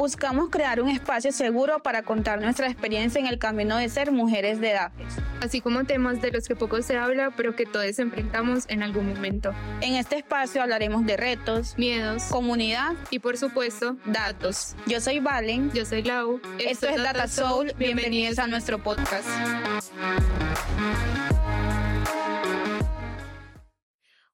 Buscamos crear un espacio seguro para contar nuestra experiencia en el camino de ser mujeres de edades. Así como temas de los que poco se habla, pero que todos enfrentamos en algún momento. En este espacio hablaremos de retos, miedos, comunidad y por supuesto, datos. Yo soy Valen. Yo soy Lau. Esto, es Data Soul. Bienvenidos a nuestro podcast.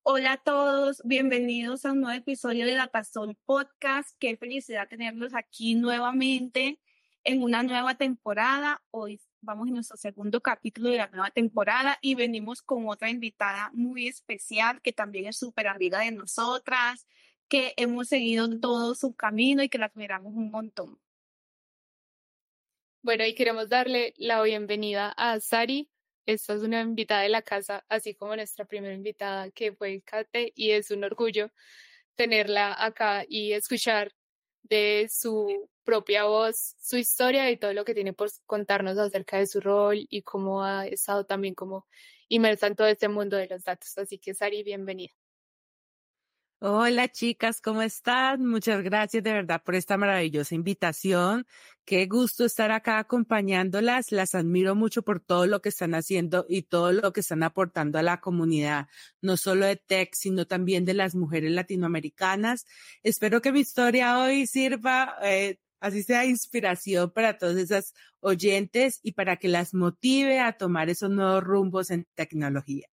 Hola a todos, bienvenidos a un nuevo episodio de Datazón Podcast. Qué felicidad tenerlos aquí nuevamente en una nueva temporada. Hoy vamos en nuestro segundo capítulo de la nueva temporada y venimos con otra invitada muy especial que también es súper amiga de nosotras, que hemos seguido todo su camino y que la admiramos un montón. Bueno, y queremos darle la bienvenida a Sari. Esta es una invitada de la casa, así como nuestra primera invitada que fue Kate, y es un orgullo tenerla acá y escuchar de su propia voz su historia y todo lo que tiene por contarnos acerca de su rol y cómo ha estado también como inmersa en todo este mundo de los datos. Así que Sari, bienvenida. Hola chicas, ¿cómo están? Muchas gracias de verdad por esta maravillosa invitación. Qué gusto estar acá acompañándolas. Las admiro mucho por todo lo que están haciendo y todo lo que están aportando a la comunidad, no solo de tech, sino también de las mujeres latinoamericanas. Espero que mi historia hoy sirva, eh, así sea inspiración para todas esas oyentes y para que las motive a tomar esos nuevos rumbos en tecnología.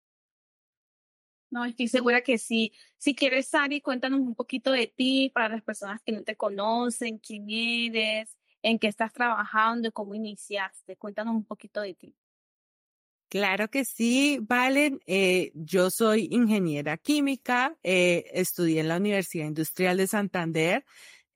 No, estoy segura que sí. Si quieres, Sari, cuéntanos un poquito de ti para las personas que no te conocen, quién eres, en qué estás trabajando, cómo iniciaste. Cuéntanos un poquito de ti. Claro que sí, Valen. Eh, yo soy ingeniera química, eh, estudié en la Universidad Industrial de Santander.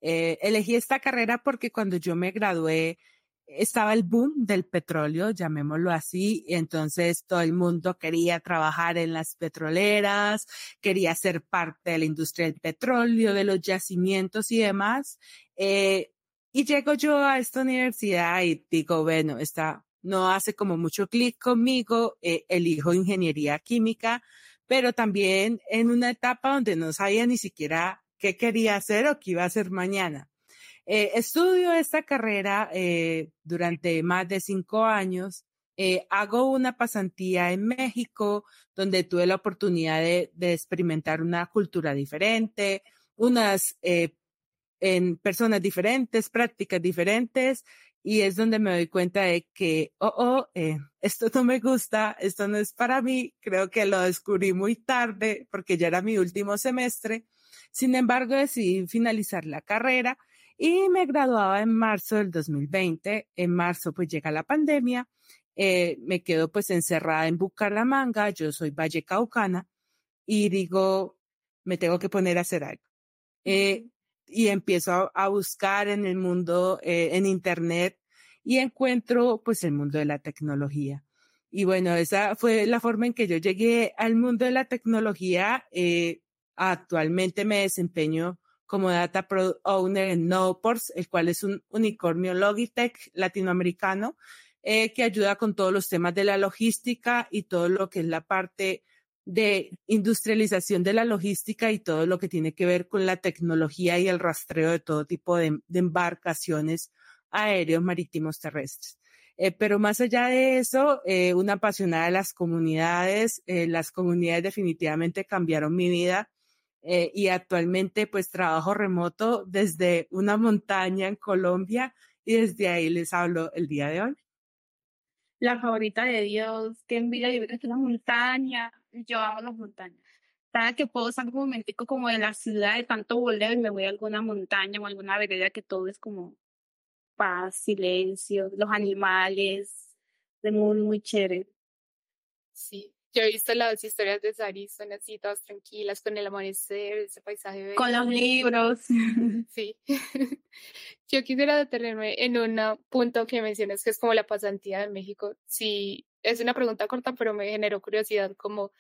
Eh, elegí esta carrera porque cuando yo me gradué, estaba el boom del petróleo, llamémoslo así, entonces todo el mundo quería trabajar en las petroleras, quería ser parte de la industria del petróleo, de los yacimientos y demás. Eh, y llego yo a esta universidad y digo, bueno, esta no hace como mucho clic conmigo, eh, elijo ingeniería química, pero también en una etapa donde no sabía ni siquiera qué quería hacer o qué iba a hacer mañana. Eh, estudio esta carrera eh, durante más de cinco años. Eh, hago una pasantía en México donde tuve la oportunidad de, de experimentar una cultura diferente, unas en personas diferentes, prácticas diferentes, y es donde me doy cuenta de que, oh, oh, esto no me gusta, esto no es para mí, creo que lo descubrí muy tarde porque ya era mi último semestre. Sin embargo, decidí finalizar la carrera y me graduaba en marzo del 2020. En marzo pues llega la pandemia, eh, me quedo pues encerrada en Bucaramanga, yo soy vallecaucana y digo, me tengo que poner a hacer algo. Eh, y empiezo a, buscar en el mundo, eh, en Internet, y encuentro pues el mundo de la tecnología. Y bueno, esa fue la forma en que yo llegué al mundo de la tecnología. actualmente me desempeño como Data Product Owner en Noports, el cual es un unicornio Logitech latinoamericano eh, que ayuda con todos los temas de la logística y todo lo que es la parte de industrialización de la logística y todo lo que tiene que ver con la tecnología y el rastreo de todo tipo de, embarcaciones aéreos, marítimos, terrestres. Eh, pero más allá de eso, eh, una apasionada de las comunidades, eh, las comunidades definitivamente cambiaron mi vida eh, y actualmente pues trabajo remoto desde una montaña en Colombia y desde ahí les hablo el día de hoy. La favorita de Dios, qué envidia vivir en una montaña. Yo amo las montañas. Cada que puedo salir un momentico como de la ciudad de tanto volver y me voy a alguna montaña o alguna vereda que todo es como paz, silencio, los animales, de muy, muy chévere. Sí, yo he visto las historias de Sari, son así todas tranquilas, con el amanecer, ese paisaje. Con los libros. Sí. Yo quisiera detenerme en un punto que mencionas, que es como la pasantía de México. Sí, es una pregunta corta, pero me generó curiosidad como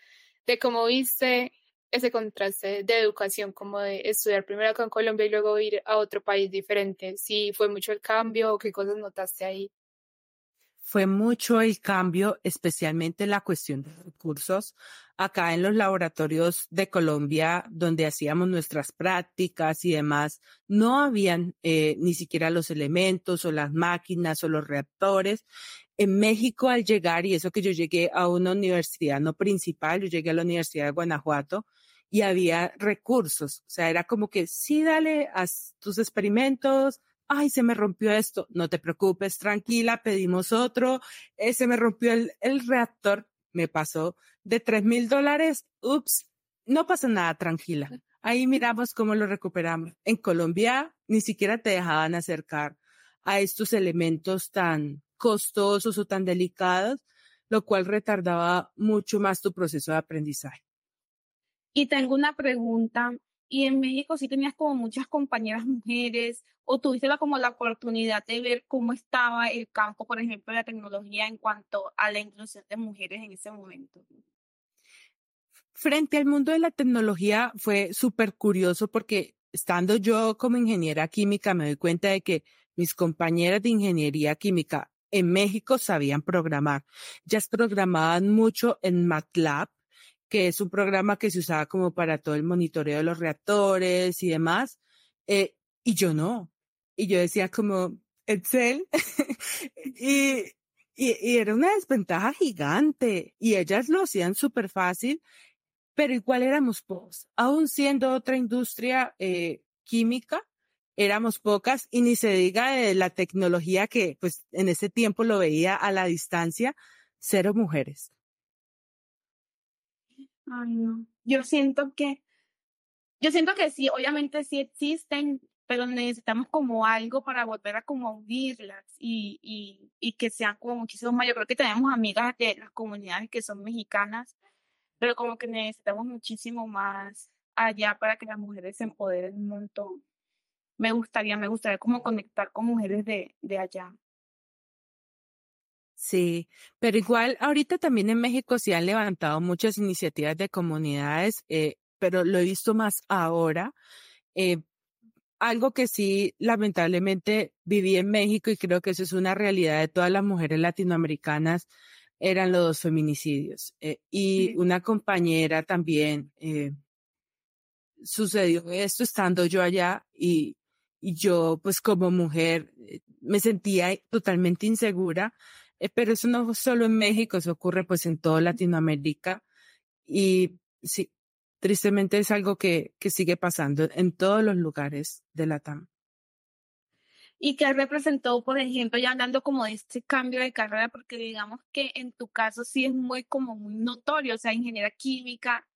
de cómo viste ese contraste de educación, como de estudiar primero acá en Colombia y luego ir a otro país diferente. Si fue mucho el cambio o qué cosas notaste ahí. Fue mucho el cambio, especialmente la cuestión de recursos. Acá en los laboratorios de Colombia, donde hacíamos nuestras prácticas y demás, no habían eh, ni siquiera los elementos o las máquinas o los reactores. En México, al llegar, y eso que yo llegué a una universidad no principal, yo llegué a la Universidad de Guanajuato, y había recursos. O sea, era como que sí, dale, haz tus experimentos, ay, se me rompió esto, no te preocupes, tranquila, pedimos otro, eh, se me rompió el, el reactor, me pasó de tres mil dólares, ups, no pasa nada, tranquila. Ahí miramos cómo lo recuperamos. En Colombia ni siquiera te dejaban acercar a estos elementos tan costosos o tan delicados, lo cual retardaba mucho más tu proceso de aprendizaje. Y tengo una pregunta y en México sí tenías como muchas compañeras mujeres o tuviste la, como la oportunidad de ver cómo estaba el campo, por ejemplo, de la tecnología en cuanto a la inclusión de mujeres en ese momento. Frente al mundo de la tecnología fue súper curioso porque estando yo como ingeniera química me doy cuenta de que mis compañeras de ingeniería química en México sabían programar. Ya programaban mucho en MATLAB que es un programa que se usaba como para todo el monitoreo de los reactores y demás, eh, y yo no. Y yo decía como, Excel, y, y, era una desventaja gigante, y ellas lo hacían súper fácil, pero igual éramos pocos, aún siendo otra industria eh, química, éramos pocas, y ni se diga de la tecnología que pues en ese tiempo lo veía a la distancia, cero mujeres. Ay, no. Yo siento que, yo siento que sí, obviamente sí existen, pero necesitamos como algo para volver a como unirlas y, y, y que sean como muchísimo más. Yo creo que tenemos amigas de las comunidades que son mexicanas, pero como que necesitamos muchísimo más allá para que las mujeres se empoderen un montón. Me gustaría, me gustaría como conectar con mujeres de, de allá. Sí, pero igual ahorita también en México se han levantado muchas iniciativas de comunidades, eh, pero lo he visto más ahora. Eh, algo que sí, lamentablemente, viví en México y creo que eso es una realidad de todas las mujeres latinoamericanas, eran los dos feminicidios. Eh, y una compañera también sucedió esto estando yo allá y, y yo, pues como mujer, me sentía totalmente insegura eh, pero eso no solo en México, eso ocurre pues en toda Latinoamérica y sí, tristemente es algo que, que sigue pasando en todos los lugares de la TAM. ¿Y qué representó, por ejemplo, ya hablando como de este cambio de carrera? Porque digamos que en tu caso sí es muy como muy notorio, o sea, ingeniera química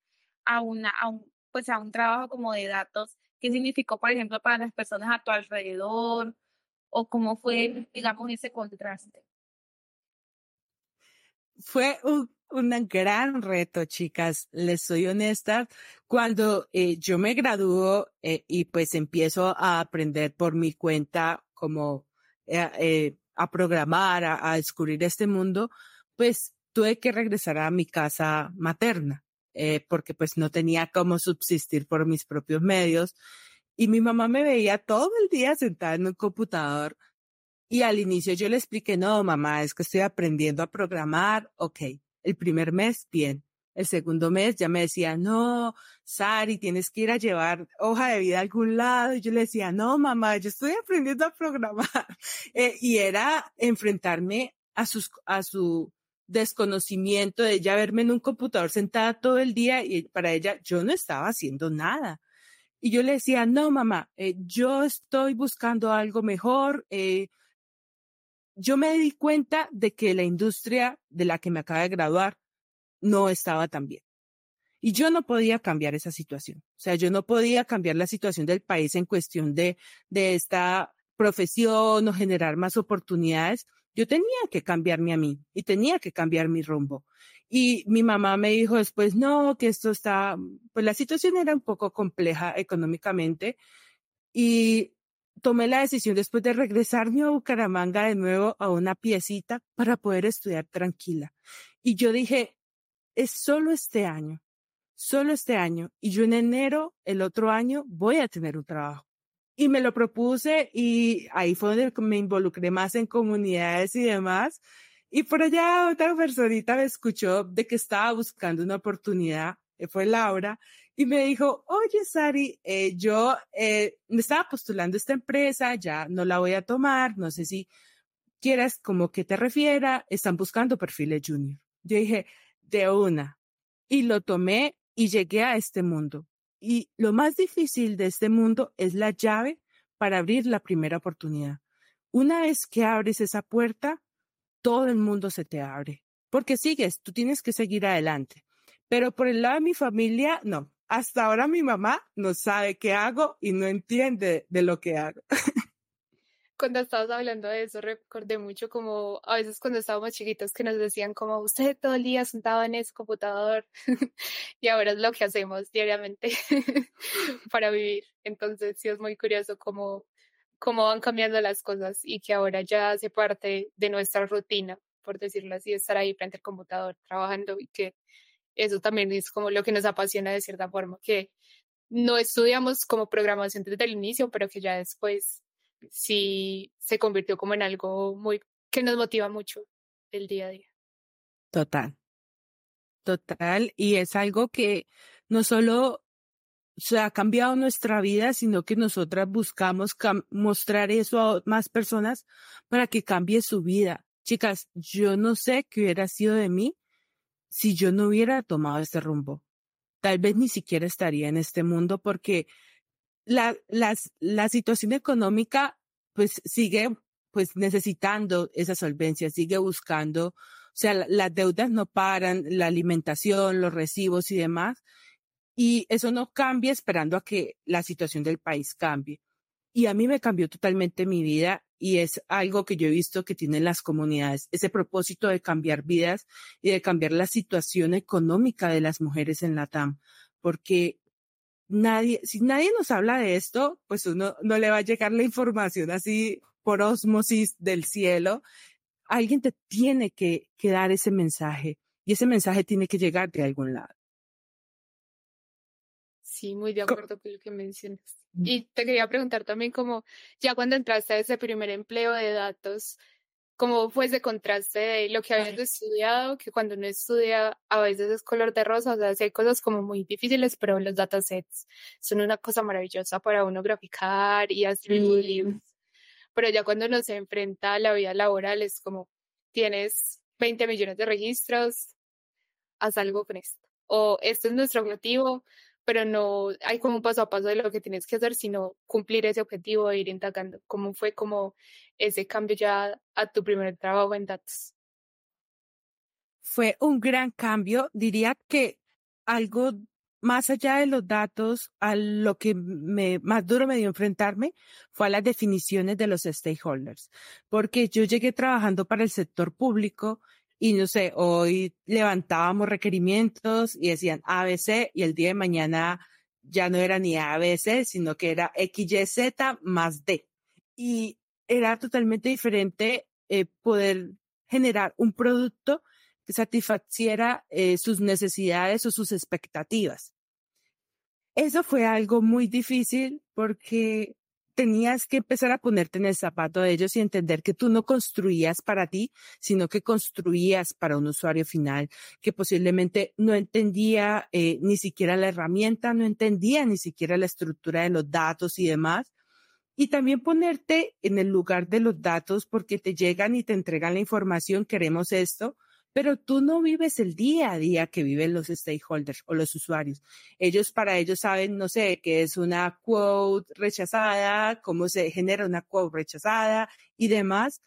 a, una, a, un, pues a un trabajo como de datos. ¿Qué significó, por ejemplo, para las personas a tu alrededor? ¿O cómo fue, digamos, ese contraste? Fue un, gran reto, chicas. Les soy honesta. Cuando eh, yo me gradúo eh, y pues empiezo a aprender por mi cuenta como eh, eh a programar, a, a, descubrir este mundo, pues tuve que regresar a mi casa materna, porque pues no tenía cómo subsistir por mis propios medios. Y mi mamá me veía todo el día sentada en un computador y al inicio yo le expliqué, no, mamá, es que estoy aprendiendo a programar. Ok, el primer mes, bien. El segundo mes ya me decía, no, Sari, tienes que ir a llevar hoja de vida a algún lado. Y yo le decía, no, mamá, yo estoy aprendiendo a programar. Eh, y era enfrentarme a, a su desconocimiento de ella verme en un computador sentada todo el día y para ella yo no estaba haciendo nada. Y yo le decía, no, mamá, eh, yo estoy buscando algo mejor, eh, yo me di cuenta de que la industria de la que me acaba de graduar no estaba tan bien. Y yo no podía cambiar esa situación. O sea, yo no podía cambiar la situación del país en cuestión de, de esta profesión o generar más oportunidades. Yo tenía que cambiarme a mí y tenía que cambiar mi rumbo. Y mi mamá me dijo después, no, que esto está, pues la situación era un poco compleja económicamente y tomé la decisión después de regresarme a Bucaramanga de nuevo a una piecita para poder estudiar tranquila. Y yo dije, es solo este año, solo este año. Y yo en enero, el otro año, voy a tener un trabajo. Y me lo propuse y ahí fue donde me involucré más en comunidades y demás. Y por allá otra personita me escuchó de que estaba buscando una oportunidad, fue Laura, y me dijo, oye, Sari, eh, yo eh, me estaba postulando esta empresa, ya no la voy a tomar, no sé si quieras como que te refiera, están buscando perfiles junior. Yo dije, de una. Y lo tomé y llegué a este mundo. Y lo más difícil de este mundo es la llave para abrir la primera oportunidad. Una vez que abres esa puerta, todo el mundo se te abre. Porque sigues, tú tienes que seguir adelante. Pero por el lado de mi familia, no. Hasta ahora mi mamá no sabe qué hago y no entiende de lo que hago. cuando estabas hablando de eso, recordé mucho como a veces cuando estábamos chiquitos que nos decían como usted todo el día sentado en ese computador y ahora es lo que hacemos diariamente para vivir. Entonces sí es muy curioso cómo, cómo van cambiando las cosas y que ahora ya hace parte de nuestra rutina, por decirlo así, estar ahí frente al computador trabajando y que eso también es como lo que nos apasiona de cierta forma, que no estudiamos como programación desde el inicio, pero que ya después sí se convirtió como en algo muy que nos motiva mucho el día a día. Total. Total. Y es algo que no solo se ha cambiado nuestra vida, sino que nosotras buscamos mostrar eso a más personas para que cambie su vida. Chicas, yo no sé qué hubiera sido de mí si yo no hubiera tomado este rumbo. Tal vez ni siquiera estaría en este mundo porque la, la situación económica pues sigue pues necesitando esa solvencia, sigue buscando, o sea, las deudas no paran, la alimentación, los recibos y demás, y eso no cambia esperando a que la situación del país cambie. Y a mí me cambió totalmente mi vida y es algo que yo he visto que tienen las comunidades, ese propósito de cambiar vidas y de cambiar la situación económica de las mujeres en la TAM, porque nadie, si nadie nos habla de esto, pues uno no le va a llegar la información así por osmosis del cielo. Alguien te tiene que, que dar ese mensaje y ese mensaje tiene que llegar de algún lado. Sí, muy de acuerdo con lo que mencionas. Y te quería preguntar también como, ya cuando entraste a ese primer empleo de datos, ¿Cómo fue ese contraste de lo que habías estudiado, que cuando uno estudia a veces es color de rosa, o sea, hay cosas como muy difíciles, pero los datasets son una cosa maravillosa para uno graficar y hacer libros. Pero ya cuando uno se enfrenta a la vida laboral es como, tienes 20 millones de registros, haz algo con esto. O esto es nuestro objetivo, pero no hay como un paso a paso de lo que tienes que hacer, sino cumplir ese objetivo e ir indagando. ¿Cómo fue como ese cambio ya a tu primer trabajo en datos? Fue un gran cambio. Diría que algo más allá de los datos, a lo que me, más duro me dio enfrentarme fue a las definiciones de los stakeholders, porque yo llegué trabajando para el sector público y no sé, hoy levantábamos requerimientos y decían ABC y el día de mañana ya no era ni ABC, sino que era XYZ más D. Y era totalmente diferente eh, poder generar un producto que satisfaciera eh, sus necesidades o sus expectativas. Eso fue algo muy difícil porque tenías que empezar a ponerte en el zapato de ellos y entender que tú no construías para ti, sino que construías para un usuario final que posiblemente no entendía eh, ni siquiera la herramienta, no entendía ni siquiera la estructura de los datos y demás. Y también ponerte en el lugar de los datos porque te llegan y te entregan la información, queremos esto, pero tú no vives el día a día que viven los stakeholders o los usuarios. Ellos para ellos saben, no sé, qué es una quote rechazada, cómo se genera una quote rechazada y demás.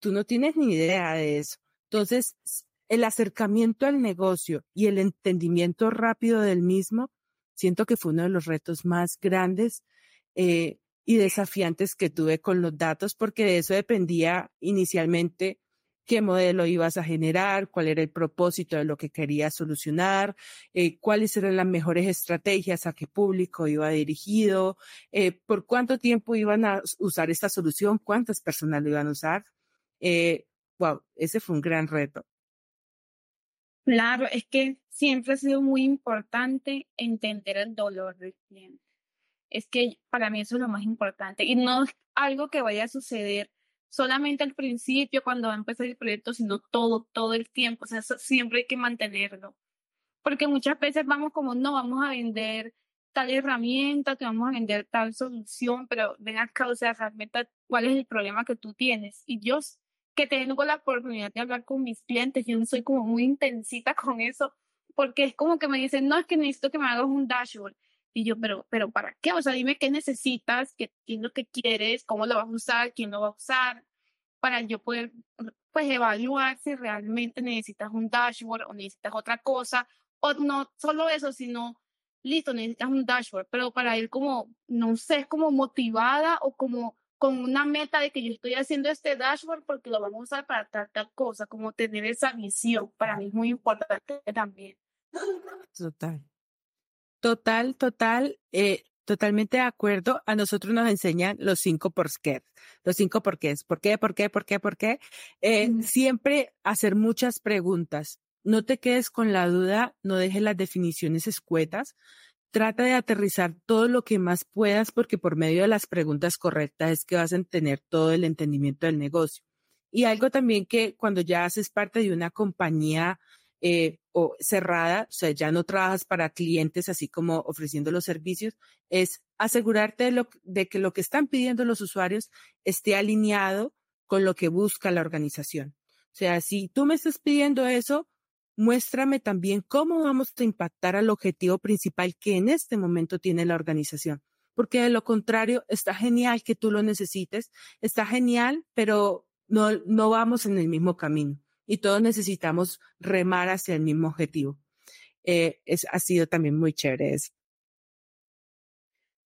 Tú no tienes ni idea de eso. Entonces, el acercamiento al negocio y el entendimiento rápido del mismo, siento que fue uno de los retos más grandes eh, y desafiantes que tuve con los datos, porque de eso dependía inicialmente qué modelo ibas a generar, cuál era el propósito de lo que querías solucionar, eh, cuáles eran las mejores estrategias, a qué público iba dirigido, eh, por cuánto tiempo iban a usar esta solución, cuántas personas lo iban a usar. Eh, wow, ese fue un gran reto. Claro, es que siempre ha sido muy importante entender el dolor del cliente. Es que para mí eso es lo más importante y no es algo que vaya a suceder solamente al principio cuando va a empezar el proyecto, sino todo, todo el tiempo. O sea, siempre hay que mantenerlo. Porque muchas veces vamos como, no, vamos a vender tal herramienta, te vamos a vender tal solución, pero ven acá, o sea, realmente cuál es el problema que tú tienes. Y yo que tengo la oportunidad de hablar con mis clientes, yo soy como muy intensita con eso, porque es como que me dicen, no, es que necesito que me hagas un dashboard. Y yo, pero, pero ¿para qué? O sea, dime qué necesitas, qué, qué es lo que quieres, cómo lo vas a usar, quién lo va a usar, para yo poder, pues, evaluar si realmente necesitas un dashboard o necesitas otra cosa, o no solo eso, sino listo, necesitas un dashboard, pero para ir como, no sé, como motivada o como con una meta de que yo estoy haciendo este dashboard porque lo vamos a usar para tal, tal cosa, como tener esa visión, para mí es muy importante también. Total. Total, total, eh, totalmente de acuerdo. A nosotros nos enseñan los cinco por qué, los cinco por qué, por qué, por qué, por qué, por qué. Eh, siempre hacer muchas preguntas no te quedes con la duda, no dejes las definiciones escuetas. Trata de aterrizar todo lo que más puedas porque por medio de las preguntas correctas es que vas a tener todo el entendimiento del negocio. Y algo también que cuando ya haces parte de una compañía eh, o cerrada, o sea, ya no trabajas para clientes así como ofreciendo los servicios, es asegurarte de, de que lo que están pidiendo los usuarios esté alineado con lo que busca la organización. O sea, si tú me estás pidiendo eso, muéstrame también cómo vamos a impactar al objetivo principal que en este momento tiene la organización. Porque de lo contrario, está genial que tú lo necesites, está genial, pero no, no vamos en el mismo camino y todos necesitamos remar hacia el mismo objetivo. Eh, es, ha sido también muy chévere eso.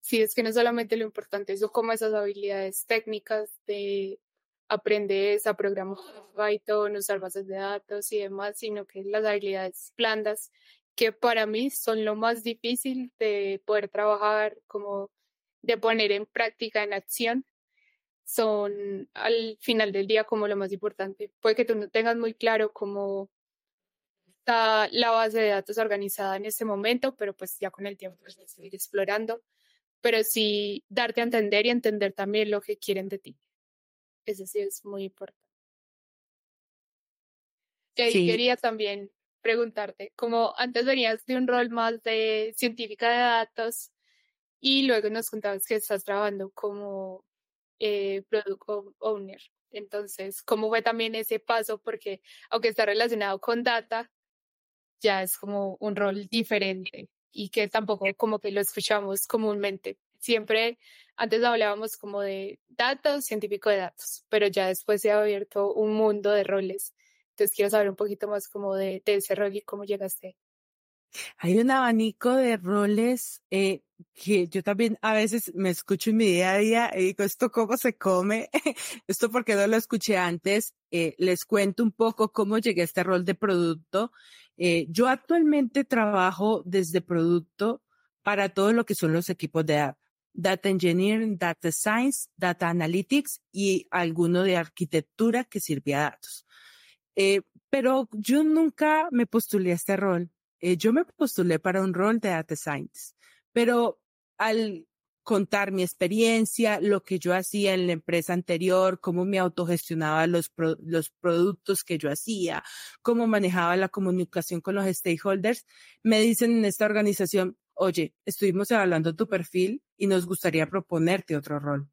Sí, es que no solamente lo importante es como esas habilidades técnicas de aprendes a programar Python, usar bases de datos y demás, sino que las habilidades blandas que para mí son lo más difícil de poder trabajar, como de poner en práctica, en acción, son al final del día como lo más importante. Puede que tú no tengas muy claro cómo está la base de datos organizada en este momento, pero pues ya con el tiempo pues, seguir explorando, pero sí darte a entender y entender también lo que quieren de ti. Eso sí es muy importante. Y quería también preguntarte, como antes venías de un rol más de científica de datos y luego nos contabas que estás trabajando como eh, owner. Entonces, ¿cómo fue también ese paso? Porque aunque está relacionado con data, ya es como un rol diferente y que tampoco como que lo escuchamos comúnmente. Siempre antes hablábamos como de datos, científico de datos, pero ya después se ha abierto un mundo de roles. Entonces quiero saber un poquito más como de, ese rol y cómo llegaste. Hay un abanico de roles eh, que yo también a veces me escucho en mi día a día y digo, ¿esto cómo se come? esto porque no lo escuché antes. Eh, les cuento un poco cómo llegué a este rol de producto. Eh, yo actualmente trabajo desde producto para todo lo que son los equipos de Data Engineering, Data Science, Data Analytics y alguno de arquitectura que sirve a datos. Pero yo nunca me postulé a este rol. Eh, yo me postulé para un rol de Data Science, pero al contar mi experiencia, lo que yo hacía en la empresa anterior, cómo me autogestionaba los, los productos que yo hacía, cómo manejaba la comunicación con los stakeholders, me dicen en esta organización, oye, estuvimos evaluando tu perfil y nos gustaría proponerte otro rol.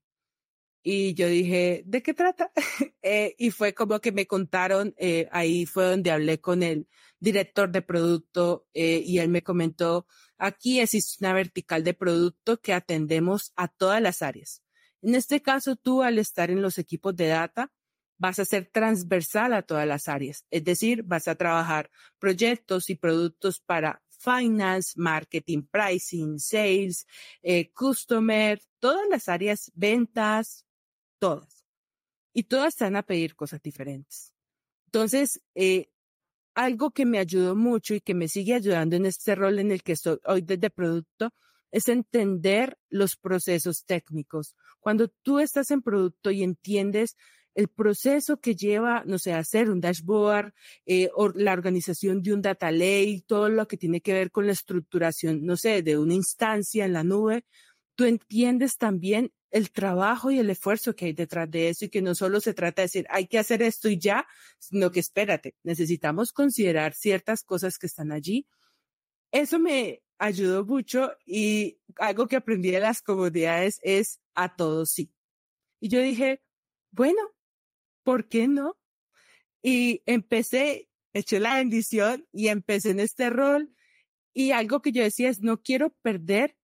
Y yo dije, ¿de qué trata? eh, y fue como que me contaron, eh, ahí fue donde hablé con el director de producto eh, y él me comentó, aquí existe una vertical de producto que atendemos a todas las áreas. En este caso, tú al estar en los equipos de data, vas a ser transversal a todas las áreas. Es decir, vas a trabajar proyectos y productos para finance, marketing, pricing, sales, eh, customer, todas las áreas, ventas, todas. Y todas están a pedir cosas diferentes. Entonces, eh, algo que me ayudó mucho y que me sigue ayudando en este rol en el que estoy hoy desde producto es entender los procesos técnicos. Cuando tú estás en producto y entiendes el proceso que lleva, no sé, hacer un dashboard eh, o la organización de un data lake, todo lo que tiene que ver con la estructuración, no sé, de una instancia en la nube, tú entiendes también el trabajo y el esfuerzo que hay detrás de eso y que no solo se trata de decir, hay que hacer esto y ya, sino que espérate, necesitamos considerar ciertas cosas que están allí. Eso me ayudó mucho y algo que aprendí de las comunidades es a todos sí. Y yo dije, bueno, ¿por qué no? Y empecé, eché la bendición y empecé en este rol. Y algo que yo decía es, no quiero perder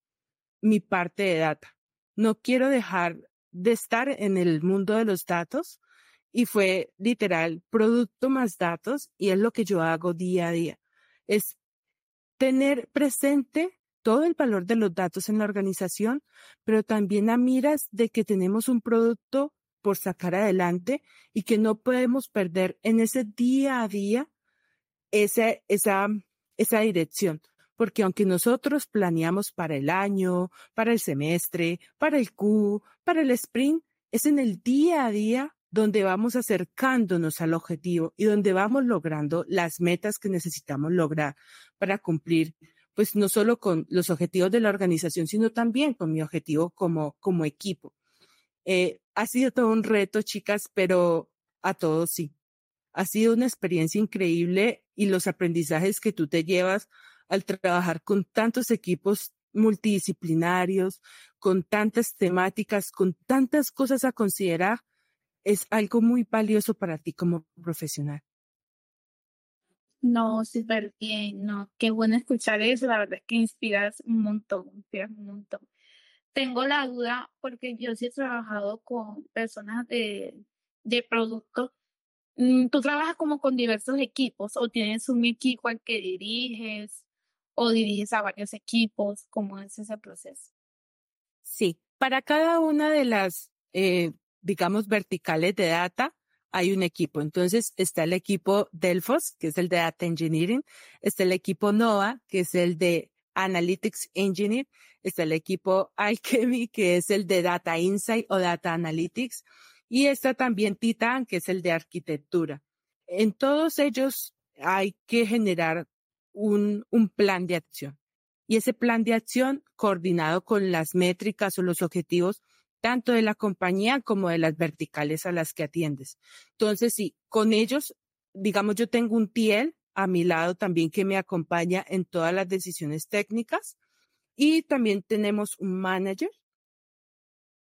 mi parte de data. No quiero dejar de estar en el mundo de los datos. Y fue literal, producto más datos. Y es lo que yo hago día a día. Es tener presente todo el valor de los datos en la organización, pero también a miras de que tenemos un producto por sacar adelante y que no podemos perder en ese día a día esa, esa, esa dirección. Porque aunque nosotros planeamos para el año, para el semestre, para el Q, para el sprint, es en el día a día donde vamos acercándonos al objetivo y donde vamos logrando las metas que necesitamos lograr para cumplir, pues no solo con los objetivos de la organización, sino también con mi objetivo como, como equipo. Eh, ha sido todo un reto, chicas, pero a todos sí. Ha sido una experiencia increíble y los aprendizajes que tú te llevas al trabajar con tantos equipos multidisciplinarios, con tantas temáticas, con tantas cosas a considerar, es algo muy valioso para ti como profesional. No, súper bien, no, qué bueno escuchar eso, la verdad es que inspiras un montón, inspiras un montón tengo la duda porque yo sí he trabajado con personas de, de producto. Mm, ¿Tú trabajas como con diversos equipos o tienes un equipo al que diriges o diriges a varios equipos? ¿Cómo es ese proceso? Sí, para cada una de las, eh, digamos, verticales de data, hay un equipo. Entonces está el equipo Delphos, que es el de Data Engineering, está el equipo NOAA, que es el de Analytics Engineer, está el equipo Alchemy, que es el de Data Insight o Data Analytics, y está también Titan, que es el de arquitectura. En todos ellos hay que generar un, un plan de acción. Y ese plan de acción coordinado con las métricas o los objetivos tanto de la compañía como de las verticales a las que atiendes. Entonces, sí, con ellos, digamos, yo tengo un TL a mi lado también que me acompaña en todas las decisiones técnicas. Y también tenemos un manager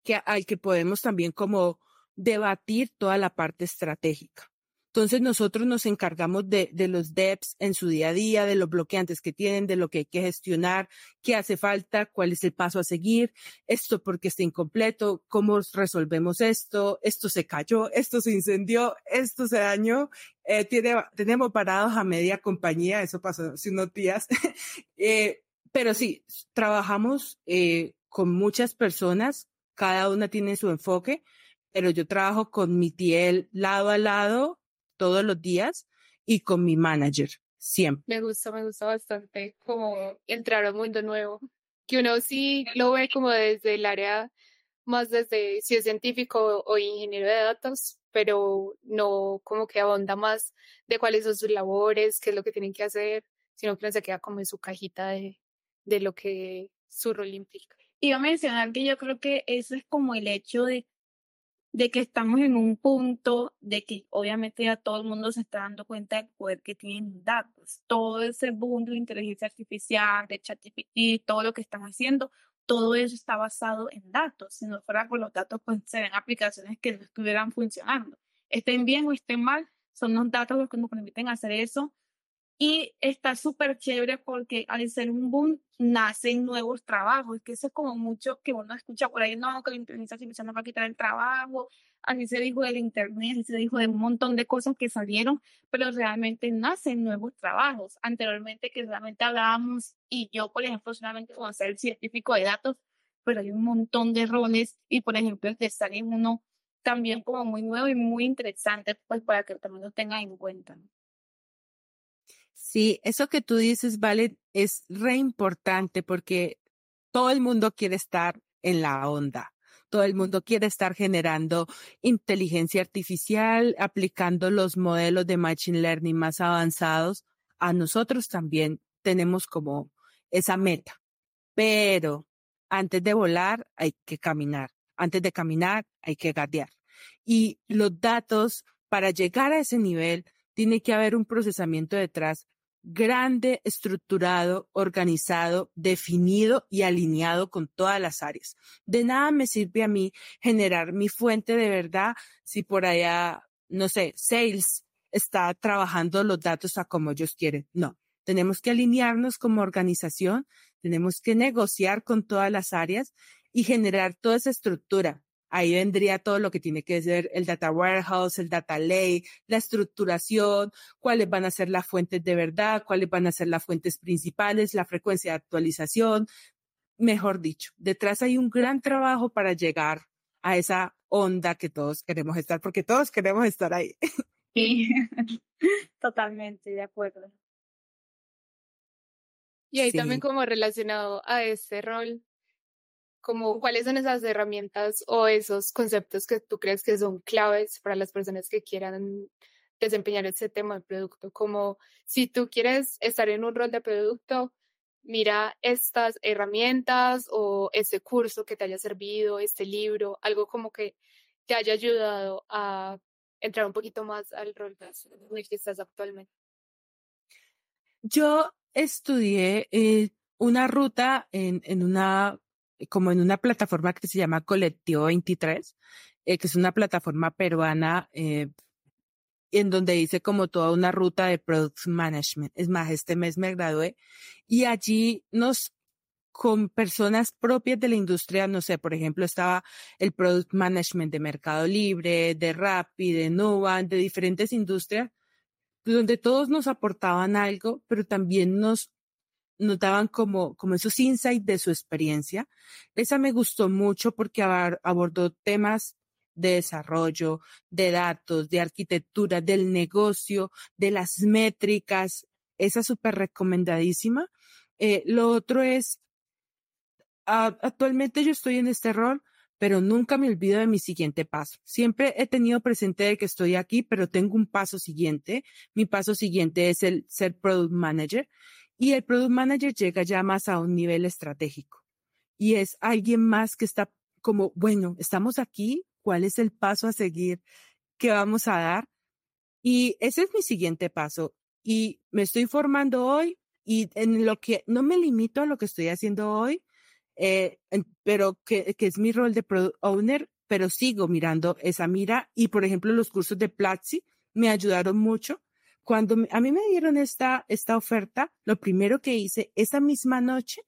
que, al que podemos también como debatir toda la parte estratégica. Entonces nosotros nos encargamos de, de los devs en su día a día, de los bloqueantes que tienen, de lo que hay que gestionar, qué hace falta, cuál es el paso a seguir, esto porque está incompleto, cómo resolvemos esto, esto se cayó, esto se incendió, esto se dañó, eh, tiene, tenemos parados a media compañía, eso pasó hace unos días. eh, pero sí, trabajamos eh, con muchas personas, cada una tiene su enfoque, pero yo trabajo con mi tiel lado a lado todos los días y con mi manager siempre. Me gusta, me gusta bastante como entrar a un mundo nuevo, que uno sí lo ve como desde el área más desde si es científico o ingeniero de datos, pero no como que abonda más de cuáles son sus labores, qué es lo que tienen que hacer, sino que no se queda como en su cajita de, de lo que su rol implica. Iba a mencionar que yo creo que eso es como el hecho de de que estamos en un punto de que obviamente ya todo el mundo se está dando cuenta del poder que tienen datos. Todo ese boom de inteligencia artificial, de ChatGPT, todo lo que están haciendo, todo eso está basado en datos. Si no fuera por los datos, pues serían aplicaciones que no estuvieran funcionando. Estén bien o estén mal, son los datos los que nos permiten hacer eso y está súper chévere porque al ser un boom nacen nuevos trabajos, que eso es como mucho que uno escucha por ahí, no, que la inteligencia artificial nos a quitar el trabajo, así se dijo del internet, así se dijo de un montón de cosas que salieron, pero realmente nacen nuevos trabajos. Anteriormente que realmente hablábamos, y yo, por ejemplo, solamente como ser científico de datos, pero hay un montón de roles y, por ejemplo, el de en uno también como muy nuevo y muy interesante, pues para que también lo tengan en cuenta. Sí, eso que tú dices, Vale, es re importante porque todo el mundo quiere estar en la onda. Todo el mundo quiere estar generando inteligencia artificial, aplicando los modelos de Machine Learning más avanzados. A nosotros también tenemos como esa meta. Pero antes de volar hay que caminar, antes de caminar hay que gatear. Y los datos, para llegar a ese nivel, tiene que haber un procesamiento detrás grande, estructurado, organizado, definido y alineado con todas las áreas. De nada me sirve a mí generar mi fuente de verdad si por allá, no sé, sales está trabajando los datos a como ellos quieren. No, tenemos que alinearnos como organización, tenemos que negociar con todas las áreas y generar toda esa estructura. Ahí vendría todo lo que tiene que ser el data warehouse, el data lake, la estructuración, cuáles van a ser las fuentes de verdad, cuáles van a ser las fuentes principales, la frecuencia de actualización. Mejor dicho, detrás hay un gran trabajo para llegar a esa onda que todos queremos estar, porque todos queremos estar ahí. Sí, totalmente de acuerdo. Y ahí también como relacionado a este rol, como cuáles son esas herramientas o esos conceptos que tú crees que son claves para las personas que quieran desempeñar ese tema de producto, como si tú quieres estar en un rol de producto, mira estas herramientas o este curso que te haya servido, este libro, algo como que te haya ayudado a entrar un poquito más al rol en el que estás actualmente. Yo estudié eh, una ruta en, en una como en una plataforma que se llama Colectivo 23, eh, que es una plataforma peruana eh, en donde hice como toda una ruta de Product Management. Es más, este mes me gradué y allí nos con personas propias de la industria, no sé, por ejemplo, estaba el Product Management de Mercado Libre, de Rappi, de Nubank, de diferentes industrias, donde todos nos aportaban algo, pero también nos notaban como, como esos insights de su experiencia. Esa me gustó mucho porque abordó temas de desarrollo, de datos, de arquitectura, del negocio, de las métricas. Esa súper recomendadísima. Eh, lo otro es, actualmente yo estoy en este rol, pero nunca me olvido de mi siguiente paso. Siempre he tenido presente de que estoy aquí, pero tengo un paso siguiente. Mi paso siguiente es el ser product manager y el product manager llega ya más a un nivel estratégico y es alguien más que está como, bueno, estamos aquí, ¿cuál es el paso a seguir que vamos a dar? Y ese es mi siguiente paso. Y me estoy formando hoy y en lo que no me limito a lo que estoy haciendo hoy, eh, pero que, que es mi rol de product owner, pero sigo mirando esa mira y, por ejemplo, los cursos de Platzi me ayudaron mucho cuando a mí me dieron esta, esta oferta, lo primero que hice esa misma noche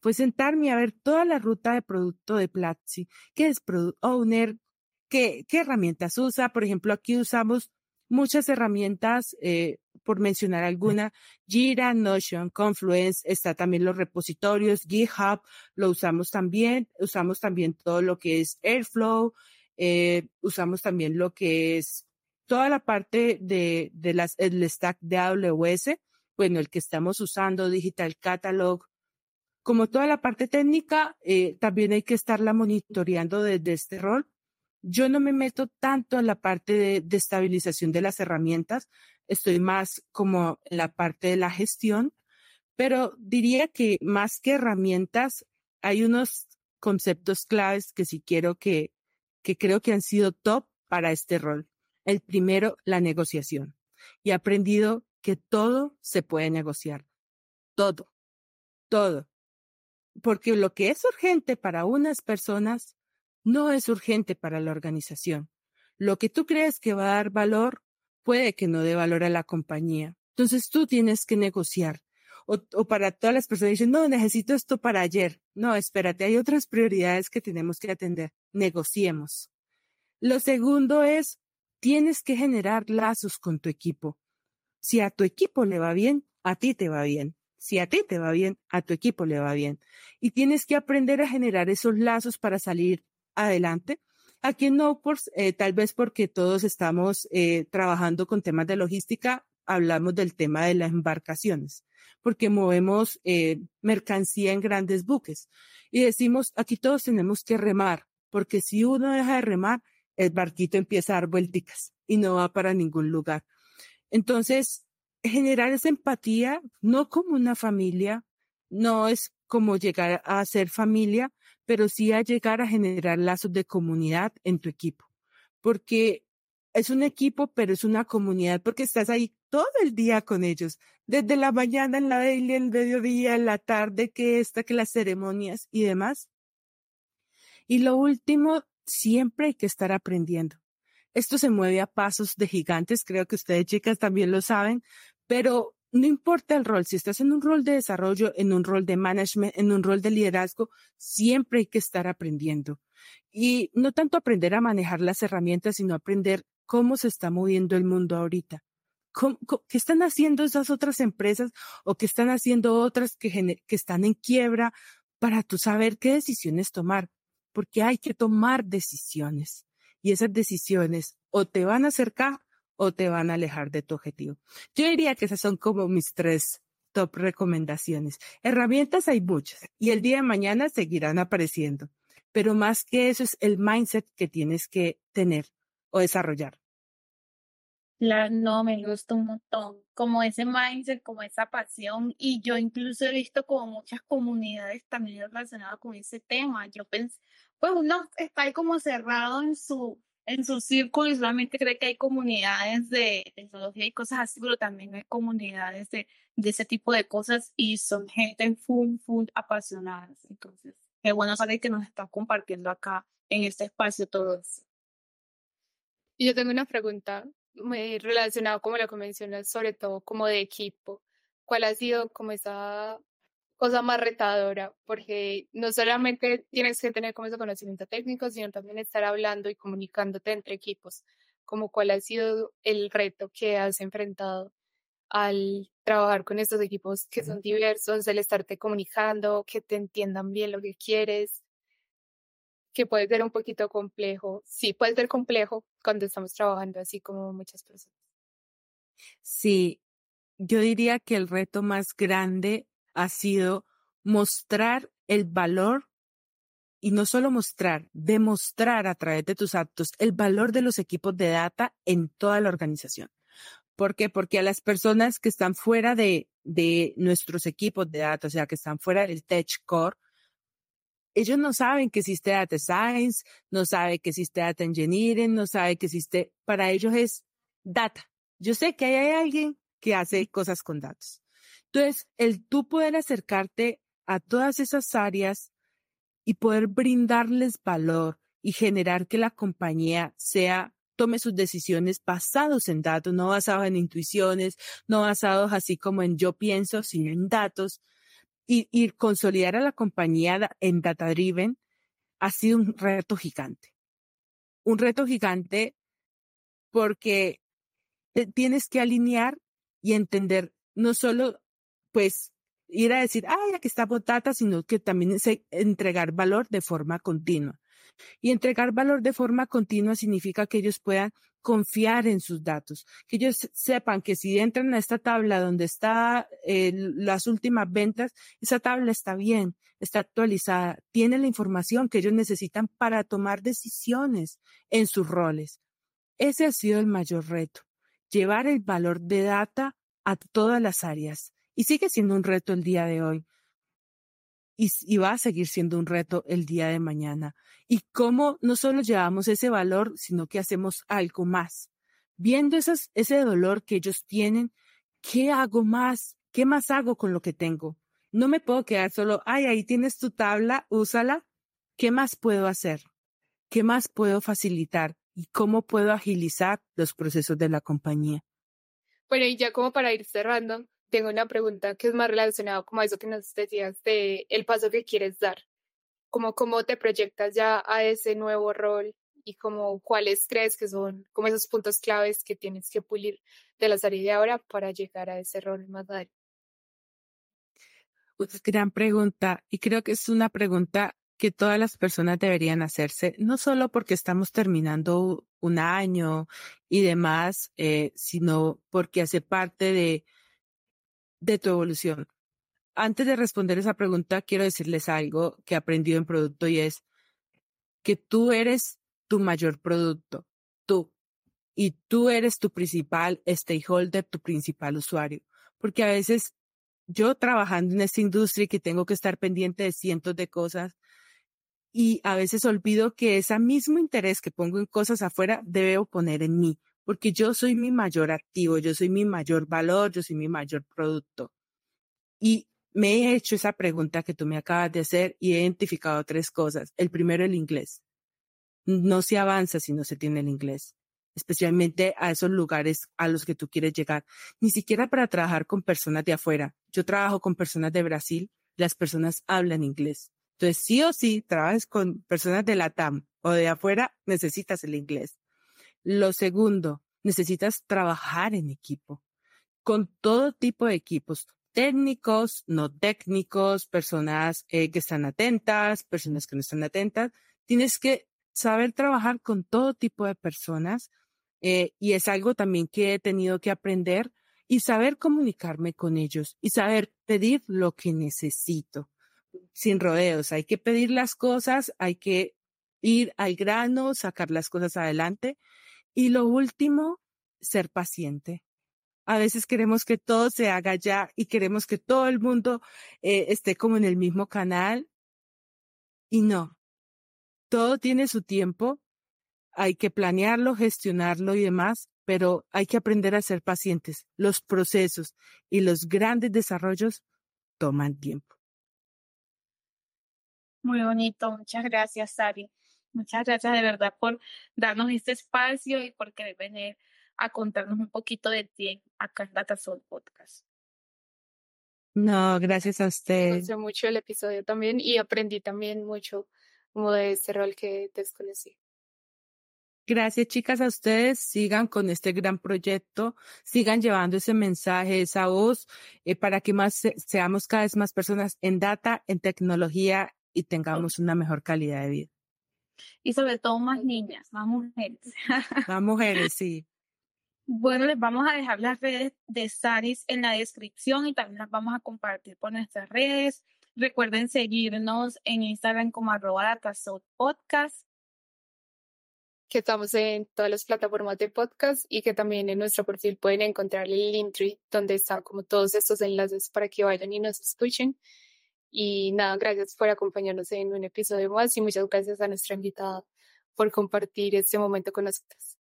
fue sentarme a ver toda la ruta de producto de Platzi, qué es Product Owner, qué, qué herramientas usa. Por ejemplo, aquí usamos muchas herramientas, eh, por mencionar alguna, Jira, Notion, Confluence, está también los repositorios, GitHub, lo usamos también, usamos también todo lo que es Airflow, eh, usamos también lo que es toda la parte de, de las, el stack de AWS, bueno, el que estamos usando, Digital Catalog, como toda la parte técnica, eh, también hay que estarla monitoreando desde este rol. Yo no me meto tanto en la parte de, estabilización de las herramientas, estoy más como en la parte de la gestión, pero diría que más que herramientas, hay unos conceptos claves que sí quiero que, que creo que han sido top para este rol. El primero, la negociación. Y he aprendido que todo se puede negociar. Todo. Todo. Porque lo que es urgente para unas personas no es urgente para la organización. Lo que tú crees que va a dar valor puede que no dé valor a la compañía. Entonces tú tienes que negociar. O, o, para todas las personas dicen, no, necesito esto para ayer. No, espérate, hay otras prioridades que tenemos que atender. Negociemos. Lo segundo es tienes que generar lazos con tu equipo. Si a tu equipo le va bien, a ti te va bien. Si a ti te va bien, a tu equipo le va bien. Y tienes que aprender a generar esos lazos para salir adelante. Aquí en Noports, eh, tal vez porque todos estamos eh, trabajando con temas de logística, hablamos del tema de las embarcaciones, porque movemos eh, mercancía en grandes buques. Y decimos, aquí todos tenemos que remar, porque si uno deja de remar, el barquito empieza a dar vuelticas y no va para ningún lugar. Entonces, generar esa empatía, no como una familia, no es como llegar a ser familia, pero sí a llegar a generar lazos de comunidad en tu equipo, porque es un equipo, pero es una comunidad, porque estás ahí todo el día con ellos, desde la mañana, en la daily, el mediodía, en la tarde, que esta, que las ceremonias y demás. Y lo último, siempre hay que estar aprendiendo. Esto se mueve a pasos de gigantes, creo que ustedes chicas también lo saben, pero no importa el rol, si estás en un rol de desarrollo, en un rol de management, en un rol de liderazgo, siempre hay que estar aprendiendo. Y no tanto aprender a manejar las herramientas, sino aprender cómo se está moviendo el mundo ahorita. qué están haciendo esas otras empresas o qué están haciendo otras que, están en quiebra para tú saber qué decisiones tomar? Porque hay que tomar decisiones y esas decisiones o te van a acercar o te van a alejar de tu objetivo. Yo diría que esas son como mis tres top recomendaciones. Herramientas hay muchas y el día de mañana seguirán apareciendo, pero más que eso es el mindset que tienes que tener o desarrollar. Claro, no, me gusta un montón, como ese mindset, como esa pasión, y yo incluso he visto como muchas comunidades también relacionadas con ese tema. Yo pensé, pues uno está ahí como cerrado en su, en su círculo y solamente cree que hay comunidades de tecnología y cosas así, pero también hay comunidades de, de ese tipo de cosas y son gente full, full apasionadas. Entonces, qué bueno saber que nos está compartiendo acá en este espacio todo eso. Y yo tengo una pregunta muy relacionada como la que mencionas, sobre todo como de equipo. ¿Cuál ha sido como esa cosa más retadora, porque no solamente tienes que tener como ese conocimiento técnico, sino también estar hablando y comunicándote entre equipos, como cuál ha sido el reto que has enfrentado al trabajar con estos equipos que son diversos, el estarte comunicando, que te entiendan bien lo que quieres, que puede ser un poquito complejo. Sí, puede ser complejo cuando estamos trabajando así como muchas personas. Sí, yo diría que el reto más grande ha sido mostrar el valor y no solo mostrar, demostrar a través de tus actos el valor de los equipos de data en toda la organización. ¿Por qué? Porque a las personas que están fuera de, de nuestros equipos de data, o sea, que están fuera del Tech Core, ellos no saben que existe Data Science, no saben que existe Data Engineering, no saben que existe, para ellos es data. Yo sé que hay alguien que hace cosas con datos. Entonces, el tú poder acercarte a todas esas áreas y poder brindarles valor y generar que la compañía sea tome sus decisiones basados en datos, no basados en intuiciones, no basados así como en yo pienso, sino en datos, y, consolidar a la compañía en data driven ha sido un reto gigante. Un reto gigante porque tienes que alinear y entender no solo pues ir a decir, ay, aquí está Botata, sino que también es entregar valor de forma continua. Y entregar valor de forma continua significa que ellos puedan confiar en sus datos, que ellos sepan que si entran a esta tabla donde está eh, las últimas ventas, esa tabla está bien, está actualizada, tiene la información que ellos necesitan para tomar decisiones en sus roles. Ese ha sido el mayor reto, llevar el valor de data a todas las áreas y sigue siendo un reto el día de hoy. Y, va a seguir siendo un reto el día de mañana. Y cómo no solo llevamos ese valor, sino que hacemos algo más. Viendo ese dolor que ellos tienen, ¿qué hago más? ¿Qué más hago con lo que tengo? No me puedo quedar solo, ay, ahí tienes tu tabla, úsala. ¿Qué más puedo hacer? ¿Qué más puedo facilitar? ¿Y cómo puedo agilizar los procesos de la compañía? Bueno, y ya como para ir cerrando, tengo una pregunta que es más relacionada como a eso que nos decías de el paso que quieres dar. Como cómo te proyectas ya a ese nuevo rol y como cuáles crees que son como esos puntos claves que tienes que pulir de la salida de ahora para llegar a ese rol más adelante. Gran pregunta y creo que es una pregunta que todas las personas deberían hacerse, no solo porque estamos terminando un año y demás, eh, sino porque hace parte de de tu evolución. Antes de responder esa pregunta, quiero decirles algo que he aprendido en producto y es que tú eres tu mayor producto, tú, y tú eres tu principal stakeholder, tu principal usuario. Porque a veces yo trabajando en esta industria que tengo que estar pendiente de cientos de cosas, y a veces olvido que ese mismo interés que pongo en cosas afuera debo poner en mí, porque yo soy mi mayor activo, yo soy mi mayor valor, yo soy mi mayor producto. Y me he hecho esa pregunta que tú me acabas de hacer y he identificado tres cosas. El primero, el inglés. No se avanza si no se tiene el inglés, especialmente a esos lugares a los que tú quieres llegar. Ni siquiera para trabajar con personas de afuera. Yo trabajo con personas de Brasil, las personas hablan inglés. Entonces, sí o sí, trabajas con personas de la TAM o de afuera, necesitas el inglés. Lo segundo, necesitas trabajar en equipo, con todo tipo de equipos, técnicos, no técnicos, personas eh, que están atentas, personas que no están atentas. Tienes que saber trabajar con todo tipo de personas eh, y es algo también que he tenido que aprender y saber comunicarme con ellos y saber pedir lo que necesito sin rodeos. Hay que pedir las cosas, hay que ir al grano, sacar las cosas adelante. Y lo último, ser paciente. A veces queremos que todo se haga ya y queremos que todo el mundo eh, esté como en el mismo canal. Y no, todo tiene su tiempo. Hay que planearlo, gestionarlo y demás, pero hay que aprender a ser pacientes. Los procesos y los grandes desarrollos toman tiempo. Muy bonito, muchas gracias, Sari. Muchas gracias de verdad por darnos este espacio y por querer venir a contarnos un poquito de ti acá en Datasol Podcast. No, gracias a usted. Me mucho el episodio también y aprendí también mucho como de este rol que desconocí. Gracias, chicas, a ustedes. Sigan con este gran proyecto, sigan llevando ese mensaje, esa voz, eh, para que más seamos cada vez más personas en data, en tecnología y tengamos una mejor calidad de vida. Y sobre todo más niñas, más mujeres. Más mujeres, sí. Bueno, les vamos a dejar las redes de Saris en la descripción y también las vamos a compartir por nuestras redes. Recuerden seguirnos en Instagram como arroba podcast. Que estamos en todas las plataformas de podcast y que también en nuestro perfil pueden encontrar el Linktree donde están como todos estos enlaces para que vayan y nos escuchen. Y nada, gracias por acompañarnos en un episodio más y muchas gracias a nuestra invitada por compartir este momento con nosotros.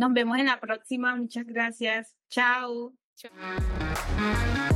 Nos vemos en la próxima. Muchas gracias. Chao. Chao.